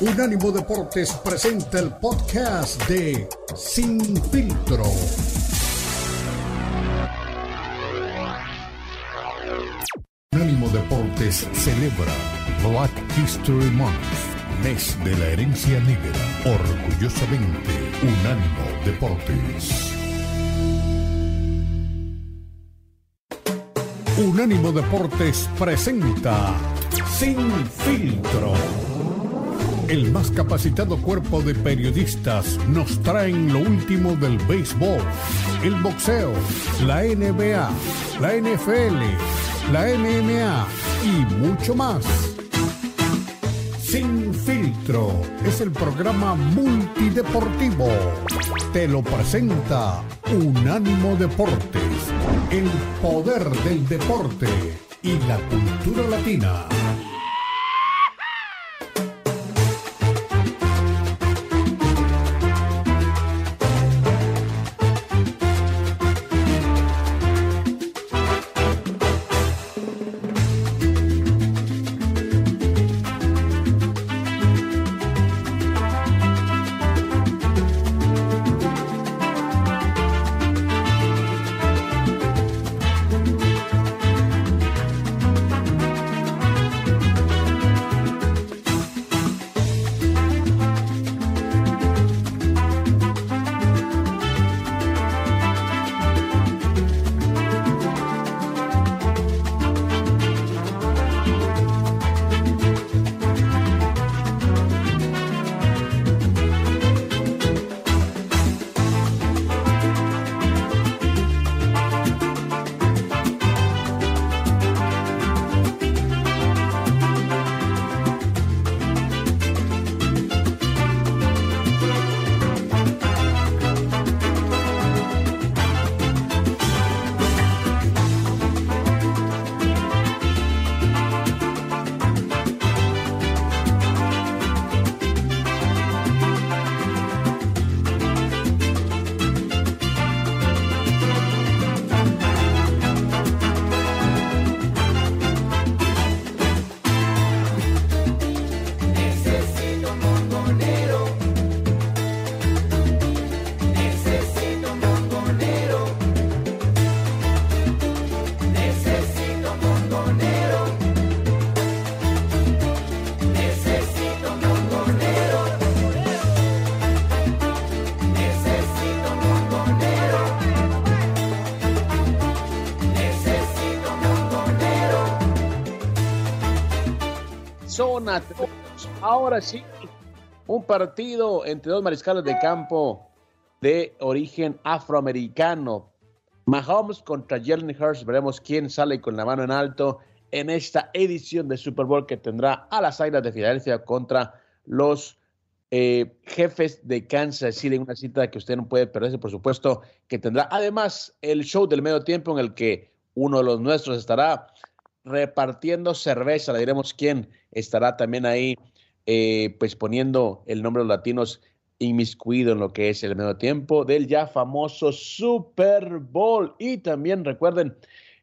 Unánimo Deportes presenta el podcast de Sin Filtro. Unánimo Deportes celebra Black History Month, mes de la herencia negra. Orgullosamente, Unánimo Deportes. Unánimo Deportes presenta Sin Filtro. El más capacitado cuerpo de periodistas nos traen lo último del béisbol, el boxeo, la NBA, la NFL, la MMA y mucho más. Sin filtro es el programa multideportivo. Te lo presenta Unánimo Deportes, el poder del deporte y la cultura latina. Ahora sí, un partido entre dos mariscales de campo de origen afroamericano. Mahomes contra Jalen Hurts. Veremos quién sale con la mano en alto en esta edición de Super Bowl que tendrá a las Águilas de Filadelfia contra los eh, jefes de Kansas City. Una cita que usted no puede perderse, por supuesto, que tendrá además el show del medio tiempo en el que uno de los nuestros estará repartiendo cerveza. Le diremos quién estará también ahí, eh, pues poniendo el nombre de los latinos inmiscuido en lo que es el medio tiempo del ya famoso Super Bowl. Y también recuerden,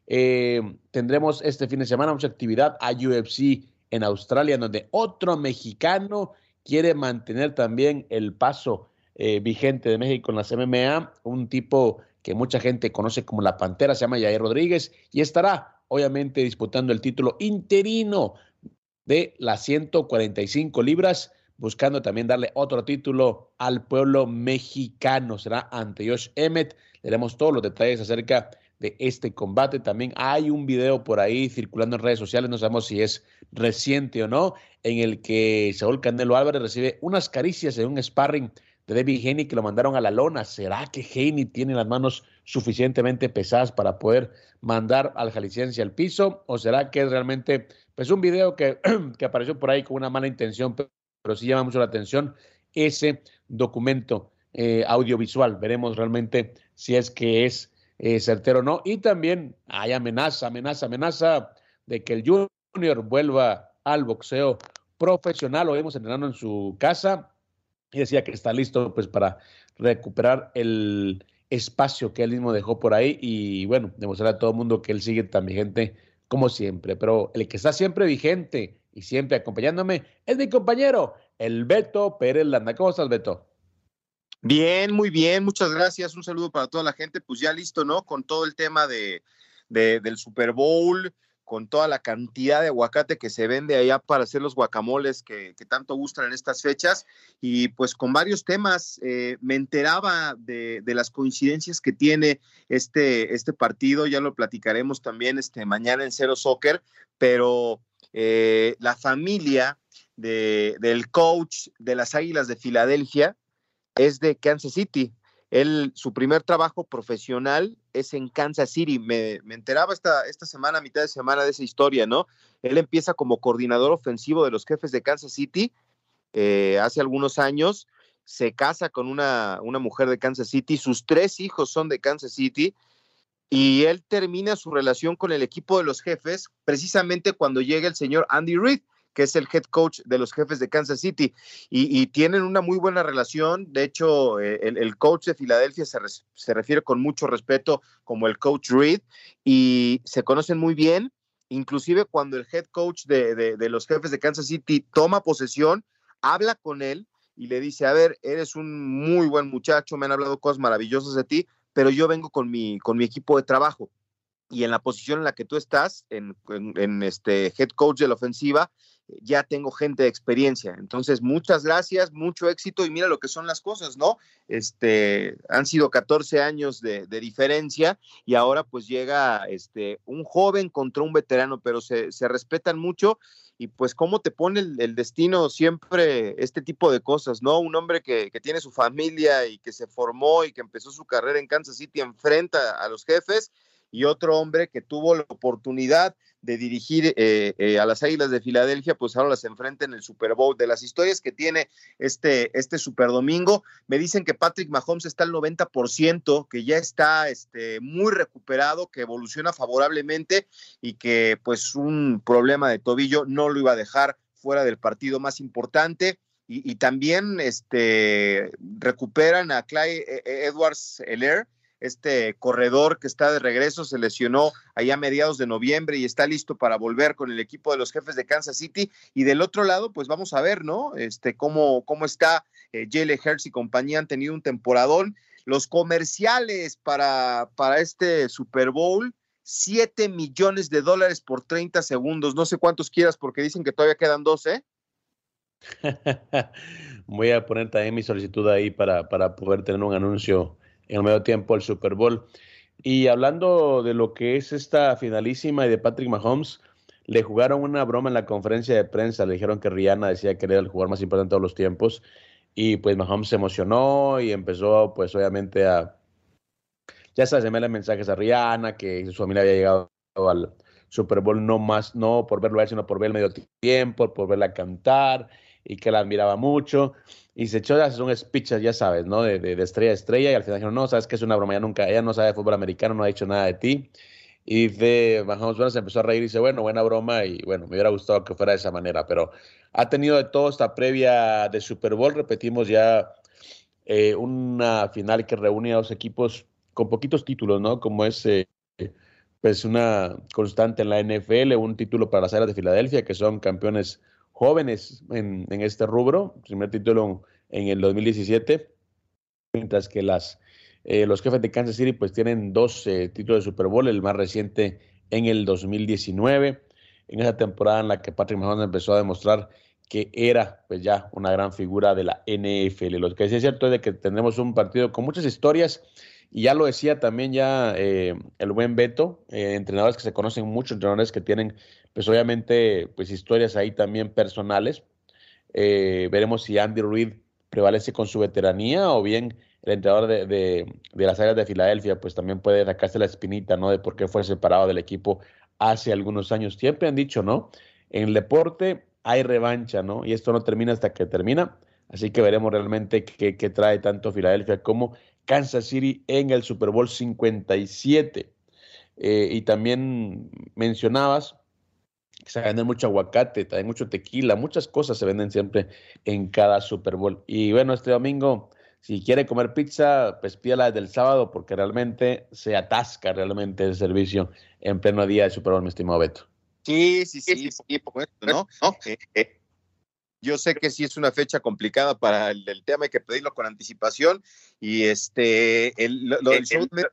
eh, tendremos este fin de semana mucha actividad a UFC en Australia, donde otro mexicano quiere mantener también el paso eh, vigente de México en las MMA, un tipo que mucha gente conoce como la Pantera, se llama Jair Rodríguez, y estará obviamente disputando el título interino de las 145 libras, buscando también darle otro título al pueblo mexicano. Será ante Josh Emmett. Le todos los detalles acerca de este combate. También hay un video por ahí circulando en redes sociales, no sabemos si es reciente o no, en el que Saúl Canelo Álvarez recibe unas caricias en un sparring de David Haney que lo mandaron a la lona. ¿Será que Haney tiene las manos suficientemente pesadas para poder mandar al jalisciense al piso? ¿O será que es realmente pues un video que, que apareció por ahí con una mala intención, pero, sí llama mucho la atención ese documento eh, audiovisual? Veremos realmente si es que es eh, certero o no. Y también hay amenaza, amenaza, amenaza de que el Junior vuelva al boxeo profesional. Lo vemos entrenando en su casa y decía que está listo pues para recuperar el espacio que él mismo dejó por ahí y bueno, demostrar a todo el mundo que él sigue tan vigente como siempre. Pero el que está siempre vigente y siempre acompañándome es mi compañero, el Beto Pérez Landa. ¿Cómo estás, Beto? Bien, muy bien, muchas gracias. Un saludo para toda la gente. Pues ya listo, ¿no? Con todo el tema de, de- del Super Bowl, con toda la cantidad de aguacate que se vende allá para hacer los guacamoles que, tanto gustan en estas fechas. Y pues con varios temas, eh, me enteraba de, las coincidencias que tiene este, este partido. Ya lo platicaremos también este, mañana en Cero Soccer, pero eh, la familia de, del coach de las Águilas de Filadelfia es de Kansas City. Él, su primer trabajo profesional es en Kansas City. Me, me enteraba esta, esta semana, mitad de semana, de esa historia, ¿no? Él empieza como coordinador ofensivo de los jefes de Kansas City eh, hace algunos años. Se casa con una, una mujer de Kansas City. Sus tres hijos son de Kansas City. Y él termina su relación con el equipo de los jefes precisamente cuando llega el señor Andy Reid, que es el head coach de los jefes de Kansas City. Y, y tienen una muy buena relación. De hecho, eh, el, el coach de Filadelfia se, res- se refiere con mucho respeto como el coach Reid y se conocen muy bien. Inclusive cuando el head coach de, de- de los jefes de Kansas City toma posesión, habla con él y le dice, a ver, eres un muy buen muchacho, me han hablado cosas maravillosas de ti, pero yo vengo con mi, con mi equipo de trabajo. Y en la posición en la que tú estás, en, en- en este head coach de la ofensiva, ya tengo gente de experiencia. Entonces, muchas gracias, mucho éxito y mira lo que son las cosas, ¿no? Este, han sido 14 años de, de diferencia y ahora pues llega este, un joven contra un veterano, pero se, se respetan mucho y pues cómo te pone el, el destino siempre este tipo de cosas, ¿no? Un hombre que, que tiene su familia y que se formó y que empezó su carrera en Kansas City enfrenta a los jefes y otro hombre que tuvo la oportunidad de dirigir eh, eh, a las Águilas de Filadelfia, pues ahora las enfrenta en el Super Bowl. De las historias que tiene este, este Super Domingo, me dicen que Patrick Mahomes está al 90%, que ya está este, muy recuperado, que evoluciona favorablemente y que pues un problema de tobillo no lo iba a dejar fuera del partido más importante. Y, también este, recuperan a Clyde eh, Edwards Heller, este corredor que está de regreso, se lesionó allá a mediados de noviembre y está listo para volver con el equipo de los jefes de Kansas City. Y del otro lado, pues vamos a ver, ¿no? Este, cómo, cómo está eh, Hurts y compañía, han tenido un temporadón. Los comerciales para, para este Super Bowl, 7 millones de dólares por 30 segundos. No sé cuántos quieras porque dicen que todavía quedan dos, ¿eh? Voy a poner también mi solicitud ahí para, para poder tener un anuncio en el medio tiempo del Super Bowl. Y hablando de lo que es esta finalísima y de Patrick Mahomes, le jugaron una broma en la conferencia de prensa. Le dijeron que Rihanna decía que era el jugador más importante de todos los tiempos. Y pues Mahomes se emocionó y empezó, pues obviamente, a. Ya sabes, enviarle mensajes a Rihanna, que su familia había llegado al Super Bowl no más, no por verlo a él, sino por ver el medio tiempo, por verla cantar y que la admiraba mucho. Y se echó a hacer un speech, ya sabes, ¿no? De, de, estrella a estrella. Y al final dijeron, no, sabes que es una broma, ya nunca, ella no sabe de fútbol americano, no ha dicho nada de ti. Y dice, Mahomes, bueno, se empezó a reír y dice, bueno, buena broma. Y bueno, me hubiera gustado que fuera de esa manera, pero ha tenido de todo esta previa de Super Bowl. Repetimos ya eh, una final que reúne a dos equipos con poquitos títulos, ¿no? Como es eh, pues una constante en la NFL, un título para las Águilas de Filadelfia, que son campeones jóvenes en, este rubro, primer título en el 2017, mientras que las, eh, los jefes de Kansas City pues tienen dos eh, títulos de Super Bowl, el más reciente en el 2019, en esa temporada en la que Patrick Mahomes empezó a demostrar que era pues ya una gran figura de la NFL. Lo que sí es cierto es de que tendremos un partido con muchas historias y ya lo decía también ya eh, el buen Beto, eh, entrenadores que se conocen mucho, entrenadores que tienen pues obviamente pues historias ahí también personales. Eh, veremos si Andy Reid prevalece con su veteranía o bien el entrenador de, de, las áreas de Filadelfia pues también puede sacarse la espinita, ¿no? De por qué fue separado del equipo hace algunos años. Siempre han dicho, ¿no? En el deporte hay revancha, ¿no? Y esto no termina hasta que termina. Así que veremos realmente qué trae tanto Filadelfia como Kansas City en el Super Bowl 57. Eh, y también mencionabas que se vende mucho aguacate, también mucho tequila, muchas cosas se venden siempre en cada Super Bowl. Y bueno, este domingo, si quiere comer pizza, pues pídala desde el sábado porque realmente se atasca realmente el servicio en pleno día de Super Bowl, mi estimado Beto. Sí, sí, sí, sí, por supuesto, ¿no? Eh, eh, yo sé que sí es una fecha complicada para el, el tema, hay que pedirlo con anticipación. Y este, el, lo, lo del show de,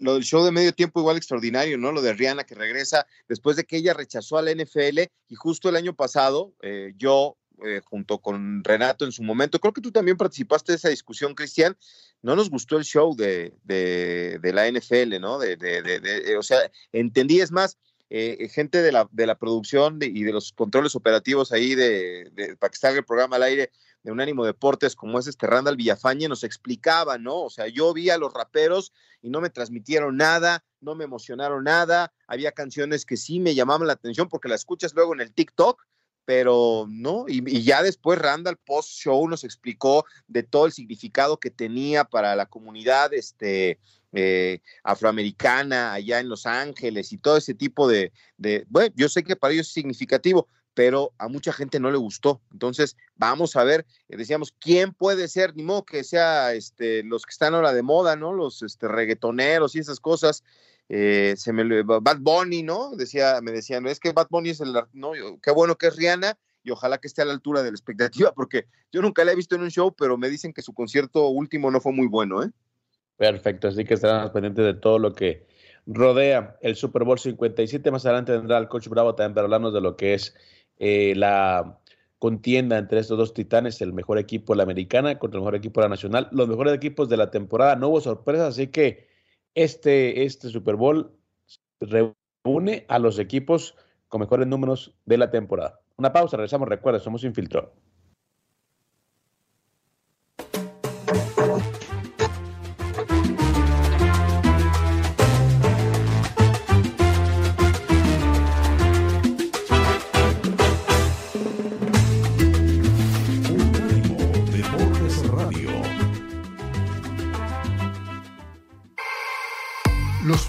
lo del show de medio tiempo igual extraordinario, ¿no? Lo de Rihanna que regresa después de que ella rechazó a la NFL y justo el año pasado eh, yo eh, junto con Renato en su momento, creo que tú también participaste de esa discusión, Cristian, no nos gustó el show de, de, de la NFL, ¿no? De, de, o sea, entendí, es más, eh, gente de la, de la producción y de los controles operativos ahí de, para que salga el programa al aire de Unánimo Deportes, como es este Randall Villafañe, nos explicaba, ¿no? O sea, yo vi a los raperos y no me transmitieron nada, no me emocionaron nada, había canciones que sí me llamaban la atención porque la escuchas luego en el TikTok, pero no, y, y, ya después Randall post show nos explicó de todo el significado que tenía para la comunidad este, eh, afroamericana allá en Los Ángeles y todo ese tipo de, bueno, yo sé que para ellos es significativo, pero a mucha gente no le gustó. Entonces, vamos a ver, eh, decíamos, ¿quién puede ser? Ni modo que sea este, los que están ahora de moda, ¿no? Los este, reggaetoneros y esas cosas. Eh, se me Bad Bunny, ¿no? Decía, me decían, es que Bad Bunny es el, no, qué bueno que es Rihanna y ojalá que esté a la altura de la expectativa, porque yo nunca la he visto en un show, pero me dicen que su concierto último no fue muy bueno, ¿eh? Perfecto, así que estarán pendientes de todo lo que rodea el Super Bowl 57. Más adelante vendrá el coach Bravo también para hablarnos de lo que es eh, la contienda entre estos dos titanes, el mejor equipo de la americana contra el mejor equipo de la nacional, los mejores equipos de la temporada. No hubo sorpresas, así que este, este Super Bowl reúne a los equipos con mejores números de la temporada. Una pausa, regresamos. Recuerda, somos Infiltró.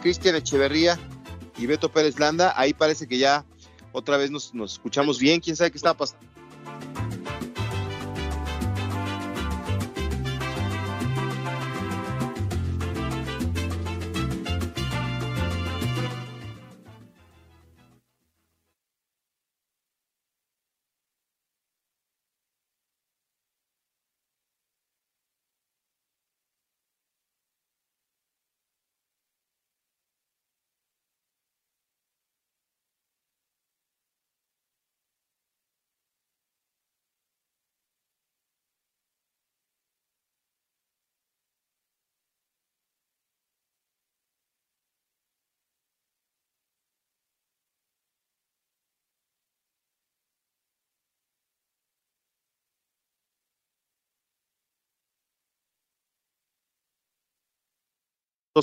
Cristian Echeverría y Beto Pérez Landa. Ahí parece que ya otra vez nos, nos escuchamos bien. ¿Quién sabe qué está pasando?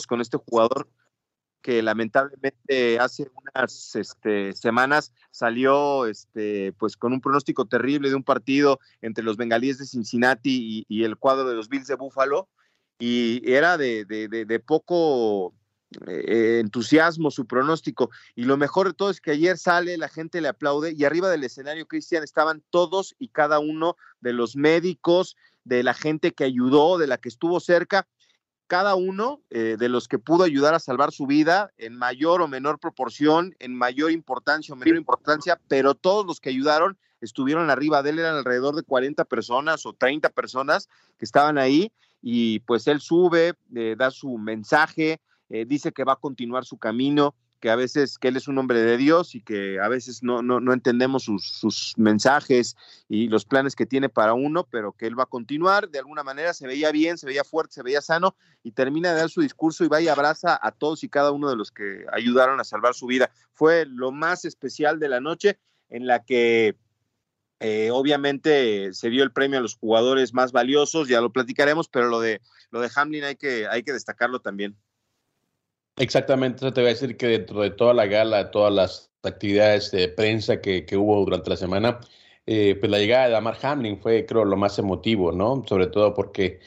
Con este jugador que lamentablemente hace unas este, semanas salió este, pues con un pronóstico terrible de un partido entre los bengalíes de Cincinnati y, el cuadro de los Bills de Buffalo. Y era de poco eh, entusiasmo su pronóstico. Y lo mejor de todo es que ayer sale, la gente le aplaude y arriba del escenario Cristian estaban todos y cada uno de los médicos de la gente que ayudó, de la que estuvo cerca, cada uno eh, de los que pudo ayudar a salvar su vida en mayor o menor proporción, en mayor importancia o menor importancia, pero todos los que ayudaron estuvieron arriba de él, eran alrededor de 40 personas o 30 personas que estaban ahí y pues él sube, eh, da su mensaje, eh, dice que va a continuar su camino, que a veces que él es un hombre de Dios y que a veces no, no, no entendemos sus, mensajes y los planes que tiene para uno, pero que él va a continuar. De alguna manera se veía bien, se veía fuerte, se veía sano y termina de dar su discurso y va y abraza a todos y cada uno de los que ayudaron a salvar su vida. Fue lo más especial de la noche en la que eh, obviamente se dio el premio a los jugadores más valiosos, ya lo platicaremos, pero lo de, lo de Hamlin hay que, hay que destacarlo también. Exactamente, te voy a decir que dentro de toda la gala, de todas las actividades de prensa que, que hubo durante la semana, eh, pues la llegada de Damar Hamlin fue, creo, lo más emotivo, ¿no? Sobre todo porque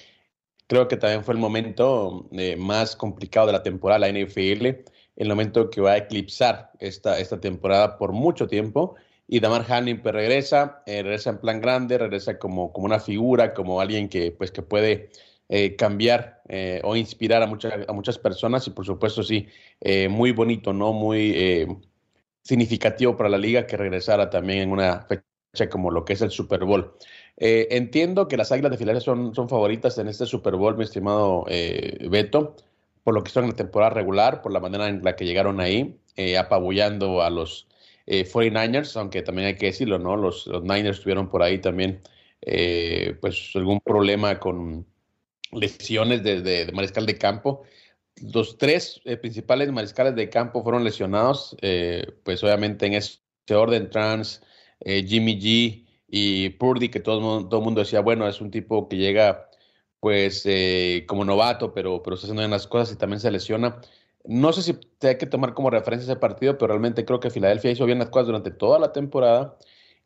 creo que también fue el momento eh, más complicado de la temporada la NFL, el momento que va a eclipsar esta, esta temporada por mucho tiempo. Y Damar Hamlin pues, regresa, eh, regresa en plan grande, regresa como, como una figura, como alguien que, pues, que puede eh, cambiar eh, o inspirar a, muchas a muchas personas y por supuesto sí, eh, muy bonito, ¿no? Muy eh, significativo para la liga que regresara también en una fecha como lo que es el Super Bowl. Entiendo que las Águilas de Filadelfia son, son favoritas en este Super Bowl, mi estimado Beto, por lo que son en la temporada regular, por la manera en la que llegaron ahí, apabullando a los 49ers, aunque también hay que decirlo, ¿no? Los, los Niners tuvieron por ahí también pues algún problema con lesiones de, mariscal de campo. Los tres eh, principales mariscales de campo fueron lesionados, eh, pues obviamente en ese orden, Trans, eh, Jimmy G y Purdy, que todo, todo el mundo decía, bueno, es un tipo que llega pues como novato, pero, pero está haciendo bien las cosas y también se lesiona. No sé si te hay que tomar como referencia ese partido, pero realmente creo que Filadelfia hizo bien las cosas durante toda la temporada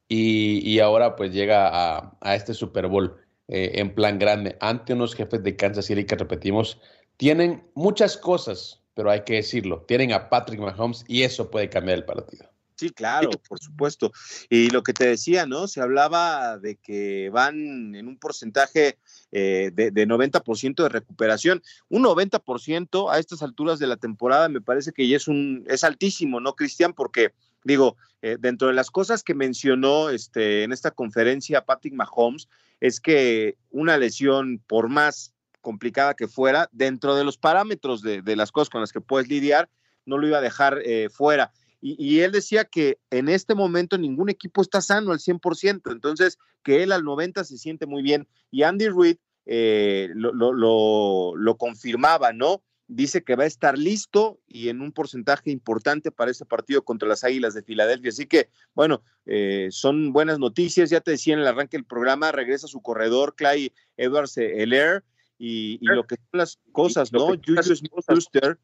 y, y ahora pues llega a, a este Super Bowl eh, en plan grande ante unos jefes de Kansas City que repetimos, tienen muchas cosas, pero hay que decirlo, tienen a Patrick Mahomes y eso puede cambiar el partido. Sí, claro, por supuesto. Y lo que te decía, ¿no? Se hablaba de que van en un porcentaje eh, de, de 90% de recuperación. Un 90% a estas alturas de la temporada me parece que ya es un es altísimo, ¿no, Cristian? Porque digo, eh, dentro de las cosas que mencionó este, en esta conferencia Patrick Mahomes, es que una lesión, por más complicada que fuera, dentro de los parámetros de, de las cosas con las que puedes lidiar, no lo iba a dejar eh, fuera. Y, y, él decía que en este momento ningún equipo está sano al 100%, entonces que él al 90% se siente muy bien. Y Andy Reid eh, lo, lo, lo, lo, confirmaba, ¿no? Dice que va a estar listo y en un porcentaje importante para este partido contra las Águilas de Filadelfia. Así que, bueno, eh, son buenas noticias. Ya te decía en el arranque del programa, regresa su corredor, Clay Edwards Elair, y, y lo que son las cosas, ¿no? Julius Schuster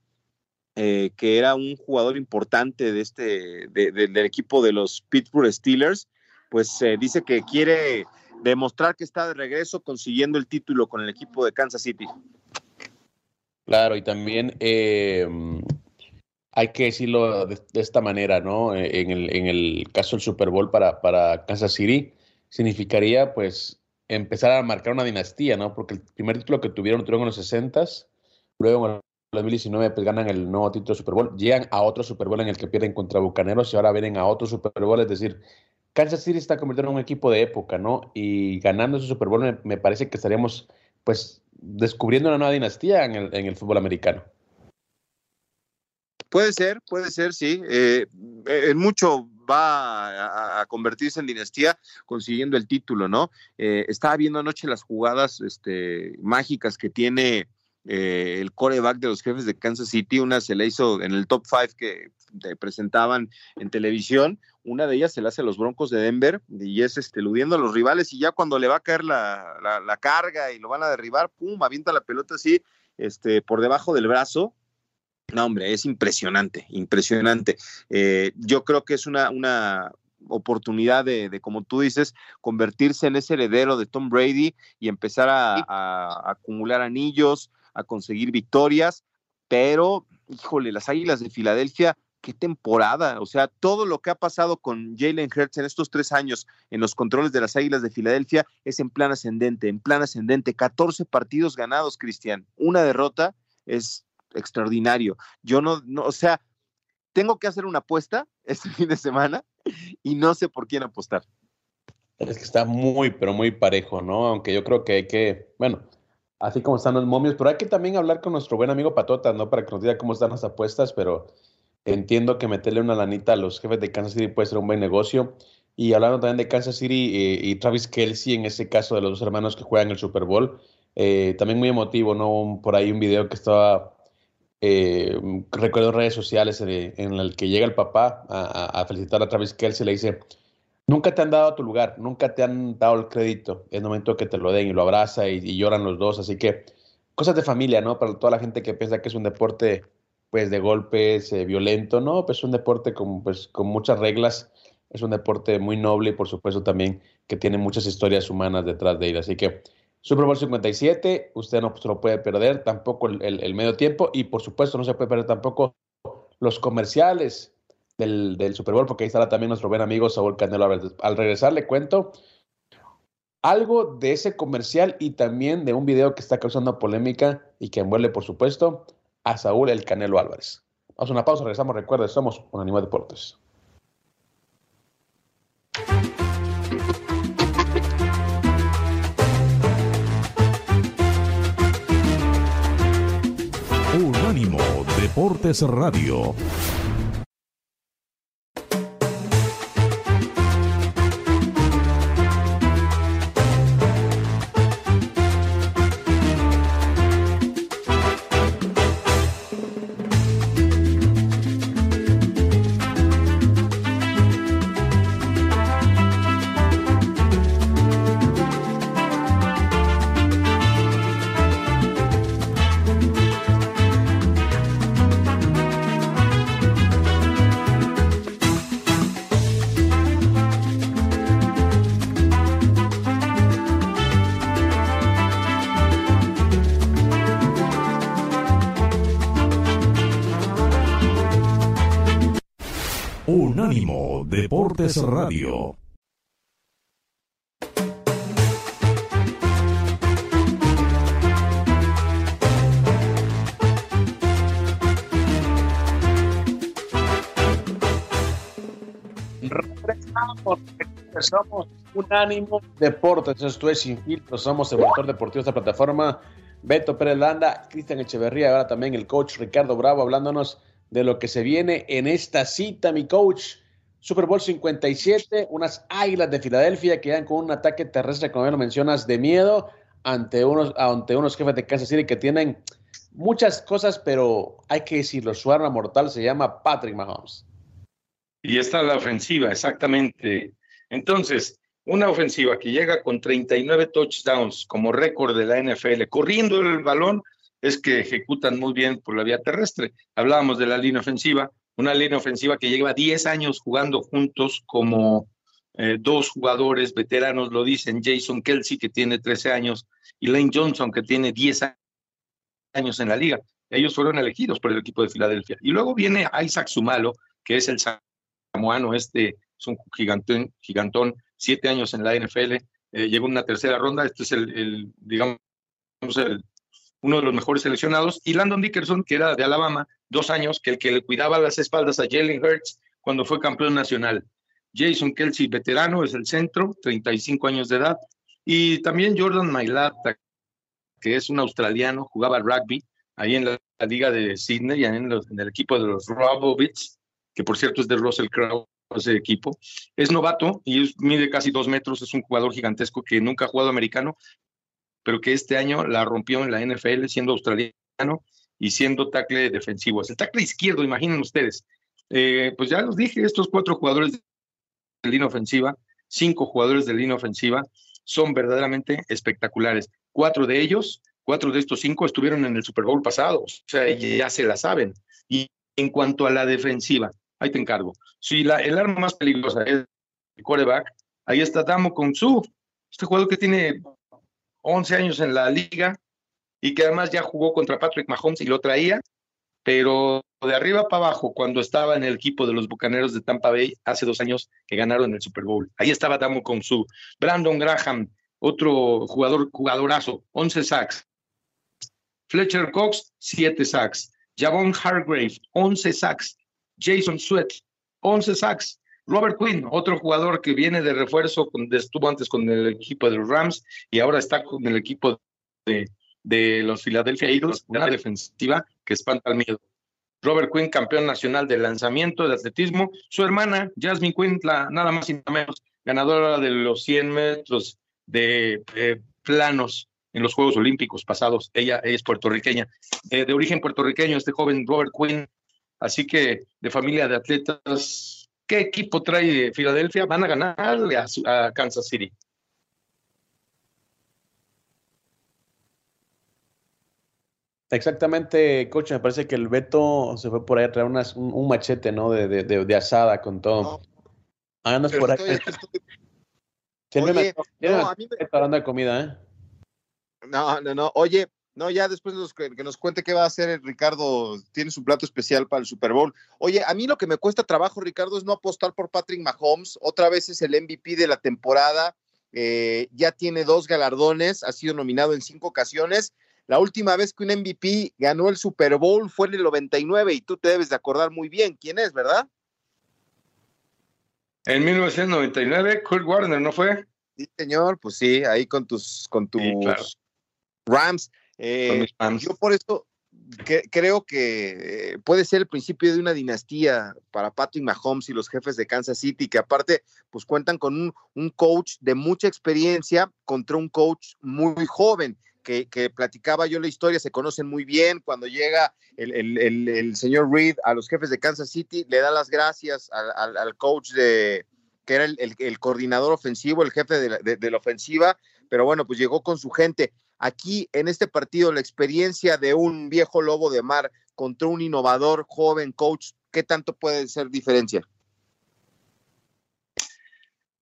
eh, que era un jugador importante de este, de, de, del equipo de los Pittsburgh Steelers, pues eh, dice que quiere demostrar que está de regreso consiguiendo el título con el equipo de Kansas City. Claro, y también eh, hay que decirlo de, de, esta manera, ¿no? En el, en el caso del Super Bowl para, Kansas City, significaría pues empezar a marcar una dinastía, ¿no? Porque el primer título que tuvieron, tuvieron en los 60s, luego en 2019 pues ganan el nuevo título de Super Bowl, llegan a otro Super Bowl en el que pierden contra Bucaneros y ahora vienen a otro Super Bowl, es decir, Kansas City está convirtiendo en un equipo de época, ¿no? Y ganando ese Super Bowl me, me parece que estaríamos pues descubriendo una nueva dinastía en el, en el fútbol americano. Puede ser, puede ser, sí. Eh, en mucho va a, a, convertirse en dinastía consiguiendo el título, ¿no? Eh, estaba viendo anoche las jugadas este, mágicas que tiene eh, el coreback de los jefes de Kansas City, una se la hizo en el top 5 que presentaban en televisión, una de ellas se la hace a los Broncos de Denver y es este, eludiendo a los rivales y ya cuando le va a caer la, la, la carga y lo van a derribar, pum, avienta la pelota así este, por debajo del brazo. No, hombre, es impresionante, impresionante. Eh, yo creo que es una, una, oportunidad de, de, como tú dices, convertirse en ese heredero de Tom Brady y empezar a, a, a, acumular anillos, a conseguir victorias, pero, híjole, las Águilas de Filadelfia qué temporada. O sea, todo lo que ha pasado con Jalen Hurts en estos tres años en los controles de las Águilas de Filadelfia es en plan ascendente, en plan ascendente. 14 partidos ganados, Cristian. Una derrota es extraordinario. Yo no, no, o sea, tengo que hacer una apuesta este fin de semana y no sé por quién apostar. Es que está muy, pero muy parejo, ¿no? Aunque yo creo que hay que, bueno, así como están los momios, pero hay que también hablar con nuestro buen amigo Patota, ¿no? Para que nos diga cómo están las apuestas, pero entiendo que meterle una lanita a los jefes de Kansas City puede ser un buen negocio. Y hablando también de Kansas City eh, y Travis Kelsey, en ese caso de los dos hermanos que juegan el Super Bowl, eh, también muy emotivo, ¿no? Por ahí un video que estaba, eh, recuerdo en redes sociales, eh, en el que llega el papá a, a, felicitar a Travis Kelsey, le dice, nunca te han dado tu lugar, nunca te han dado el crédito, es momento que te lo den y lo abraza y, y lloran los dos, así que cosas de familia, ¿no? Para toda la gente que piensa que es un deporte pues de golpes, eh, violento, ¿no? Pues es un deporte con, pues, con muchas reglas, es un deporte muy noble y por supuesto también que tiene muchas historias humanas detrás de él. Así que Super Bowl 57, usted no se lo puede perder, tampoco el, el, medio tiempo y por supuesto no se puede perder tampoco los comerciales del, del Super Bowl, porque ahí estará también nuestro buen amigo Saúl Canelo. Al regresar le cuento algo de ese comercial y también de un video que está causando polémica y que envuelve, por supuesto, a Saúl El Canelo Álvarez. Vamos a una pausa, regresamos. Recuerden, somos un Animal Deportes. Unánimo Deportes Radio. Unánimo Deportes Radio. Somos Unánimo Deportes, esto es Sin Filtro, somos el motor deportivo de esta plataforma. Beto Pérez Landa, Cristian Echeverría, ahora también el coach Ricardo Bravo hablándonos de lo que se viene en esta cita, mi coach. Super Bowl 57, unas águilas de Filadelfia que dan con un ataque terrestre, como bien lo mencionas, de miedo ante unos, ante unos jefes de Kansas City que tienen muchas cosas, pero hay que decirlo, su arma mortal se llama Patrick Mahomes. Y está la ofensiva, exactamente. Entonces, una ofensiva que llega con 39 touchdowns como récord de la NFL, corriendo el balón, es que ejecutan muy bien por la vía terrestre. Hablábamos de la línea ofensiva, una línea ofensiva que lleva 10 años jugando juntos como eh, dos jugadores veteranos, lo dicen Jason Kelsey, que tiene 13 años, y Lane Johnson, que tiene 10 años en la liga. Ellos fueron elegidos por el equipo de Filadelfia. Y luego viene Isaac Sumalo, que es el samoano, este es un gigantón, gigantón siete años en la NFL, eh, llegó una tercera ronda, este es el, el digamos, el uno de los mejores seleccionados, y Landon Dickerson, que era de Alabama, dos años, que el que le cuidaba las espaldas a Jalen Hurts cuando fue campeón nacional. Jason Kelsey, veterano, es el centro, 35 años de edad, y también Jordan Mailata, que es un australiano, jugaba rugby ahí en la, liga de Sydney, en, en, el equipo de los Robovits, que por cierto es de Russell Crowe, ese equipo. Es novato y mide casi dos metros, es un jugador gigantesco que nunca ha jugado americano, pero que este año la rompió en la NFL siendo australiano y siendo tackle defensivo. Es el tackle izquierdo, imaginen ustedes. Eh, pues ya los dije, estos cuatro jugadores de línea ofensiva, cinco jugadores de línea ofensiva, son verdaderamente espectaculares. Cuatro de ellos, cuatro de estos cinco estuvieron en el Super Bowl pasado, o sea, ya se la saben. Y en cuanto a la defensiva, ahí te encargo. Si la, el arma más peligrosa es el quarterback, ahí está Damo su, este jugador que tiene 11 años en la liga y que además ya jugó contra Patrick Mahomes y lo traía pero de arriba para abajo, cuando estaba en el equipo de los Bucaneros de Tampa Bay hace dos años que ganaron el Super Bowl. Ahí estaba Damo con su Brandon Graham, otro jugador, jugadorazo, 11 sacks. Fletcher Cox, 7 sacks. Javon Hargrave, 11 sacks. Jason Sweat, 11 sacks. Robert Quinn, otro jugador que viene de refuerzo, con, estuvo antes con el equipo de los Rams y ahora está con el equipo de, de los Philadelphia Eagles, una defensiva que espanta al miedo. Robert Quinn, campeón nacional de lanzamiento de atletismo. Su hermana, Jasmine Quinn, la, nada más y nada menos, ganadora de los 100 metros de eh, planos en los Juegos Olímpicos pasados. Ella es puertorriqueña, eh, de origen puertorriqueño, este joven Robert Quinn. Así que de familia de atletas, ¿qué equipo trae Filadelfia? Van a ganarle a, a Kansas City. Exactamente, coach, me parece que el Beto se fue por ahí a traer unas, un, un, machete, ¿no? De, de, de, de asada con todo. No, Andas por ahí. Estoy, Oye, me, no, a mí me... hablando de comida, ¿eh? No, no, no. Oye, no, ya después que, que, nos cuente qué va a hacer Ricardo, tiene su plato especial para el Super Bowl. Oye, a mí lo que me cuesta trabajo, Ricardo, es no apostar por Patrick Mahomes. Otra vez es el MVP de la temporada. Eh, ya tiene dos galardones, ha sido nominado en cinco ocasiones. La última vez que un MVP ganó el Super Bowl fue en el 99 y tú te debes de acordar muy bien quién es, ¿verdad? En 1999, Kurt Warner, ¿no fue? Sí, señor, pues sí, ahí con tus, con tus sí, claro. Rams. Eh. Yo por eso que, creo que eh, puede ser el principio de una dinastía para Patrick Mahomes y los jefes de Kansas City, que aparte pues cuentan con un, un coach de mucha experiencia contra un coach muy joven que, que, platicaba yo la historia, se conocen muy bien. Cuando llega el, el, el, el, señor Reed a los jefes de Kansas City, le da las gracias al, al, al coach de que era el, coordinador ofensivo, el jefe de la, de, de la, ofensiva, pero bueno, pues llegó con su gente. Aquí en este partido, la experiencia de un viejo lobo de mar contra un innovador joven coach, ¿qué tanto puede ser diferencia?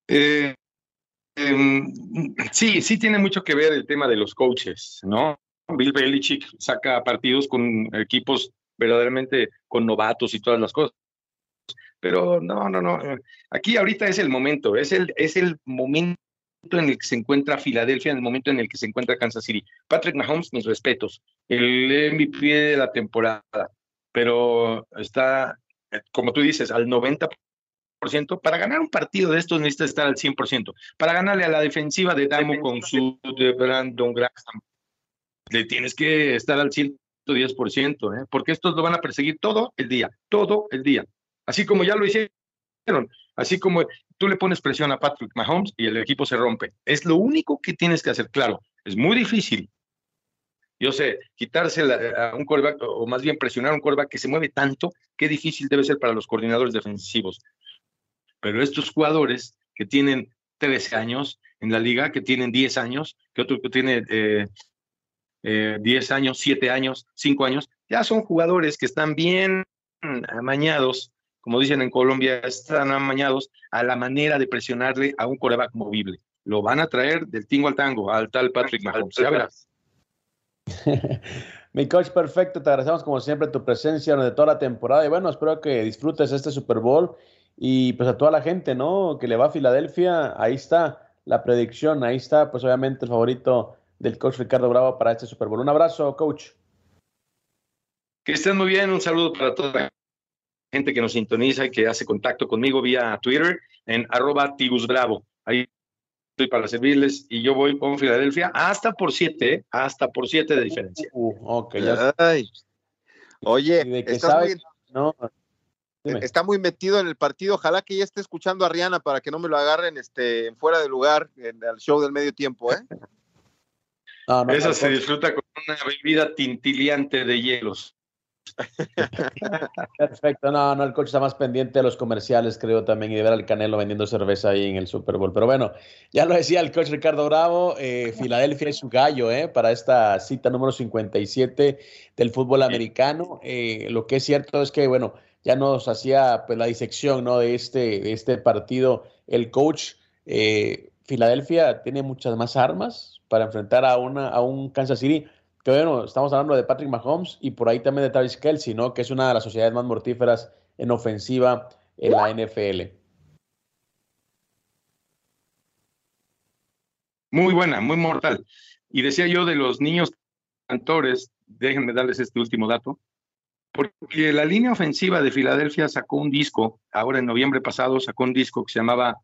Eh, sí, sí tiene mucho que ver el tema de los coaches, ¿no? Bill Belichick saca partidos con equipos verdaderamente con novatos y todas las cosas. Pero no, no, no. Aquí ahorita es el momento, es el, es el momento en el que se encuentra Filadelfia, en el momento en el que se encuentra Kansas City. Patrick Mahomes, mis respetos, el MVP de la temporada, pero está, como tú dices, al 90 para ganar un partido de estos necesita estar al 100%. Para ganarle a la defensiva de Damo con su de Brandon Graham, le tienes que estar al 110%, ¿eh? porque estos lo van a perseguir todo el día, todo el día. Así como ya lo hicieron, así como tú le pones presión a Patrick Mahomes y el equipo se rompe. Es lo único que tienes que hacer, claro. Es muy difícil. Yo sé, quitarse a un quarterback, o más bien presionar a un quarterback que se mueve tanto, qué difícil debe ser para los coordinadores defensivos. Pero estos jugadores que tienen 13 años en la liga, que tienen 10 años, que otro que tiene eh, eh, 10 años, 7 años, 5 años, ya son jugadores que están bien amañados, como dicen en Colombia, están amañados a la manera de presionarle a un coreback movible. Lo van a traer del tingo al tango, al tal Patrick Mahomes. Ya verás. Mi coach perfecto, te agradecemos como siempre tu presencia durante toda la temporada y bueno, espero que disfrutes este Super Bowl y pues a toda la gente, ¿no? Que le va a Filadelfia, ahí está la predicción, ahí está pues obviamente el favorito del coach Ricardo Bravo para este Super Bowl. Un abrazo, coach. Que estén muy bien, un saludo para toda la gente que nos sintoniza y que hace contacto conmigo vía Twitter en arroba Bravo. Ahí estoy para servirles y yo voy con Filadelfia hasta por siete, ¿eh? hasta por siete de diferencia. Uh, ya. Ay. Oye, de que estás sabe, muy... no, Dime. Está muy metido en el partido. Ojalá que ya esté escuchando a Rihanna para que no me lo agarren este, fuera de lugar en el show del medio tiempo, ¿eh? No, no, Eso no, se disfruta con una bebida tintiliante de hielos. Perfecto, no, no, el coach está más pendiente de los comerciales, creo también, y de ver al Canelo vendiendo cerveza ahí en el Super Bowl. Pero bueno, ya lo decía el coach Ricardo Bravo, eh, Filadelfia es su gallo eh, para esta cita número 57 del fútbol americano. Eh, lo que es cierto es que, bueno, ya nos hacía pues, la disección ¿no? de, este, de este partido el coach. Eh, Filadelfia tiene muchas más armas para enfrentar a, una, a un Kansas City que bueno, estamos hablando de Patrick Mahomes y por ahí también de Travis Kelsey, ¿no? Que es una de las sociedades más mortíferas en ofensiva en la NFL. Muy buena, muy mortal. Y decía yo de los niños cantores, déjenme darles este último dato, porque la línea ofensiva de Filadelfia sacó un disco, ahora en noviembre pasado sacó un disco que se llamaba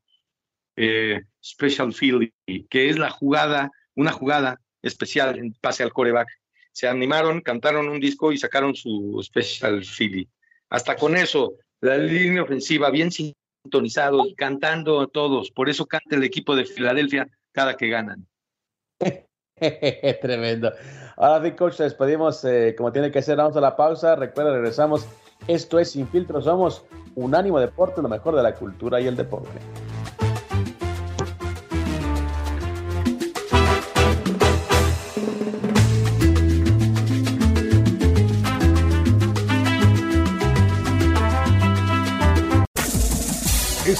eh, Special Philly, que es la jugada, una jugada especial en pase al coreback. Se animaron, cantaron un disco y sacaron su Special Philly. Hasta con eso, la línea ofensiva bien sintonizado, cantando todos. Por eso canta el equipo de Filadelfia cada que ganan. Tremendo. Ahora sí, coach, despedimos eh, como tiene que ser. Vamos a la pausa. Recuerda, regresamos. Esto es Sin Filtro. Somos Unánimo Deporte, lo mejor de la cultura y el deporte.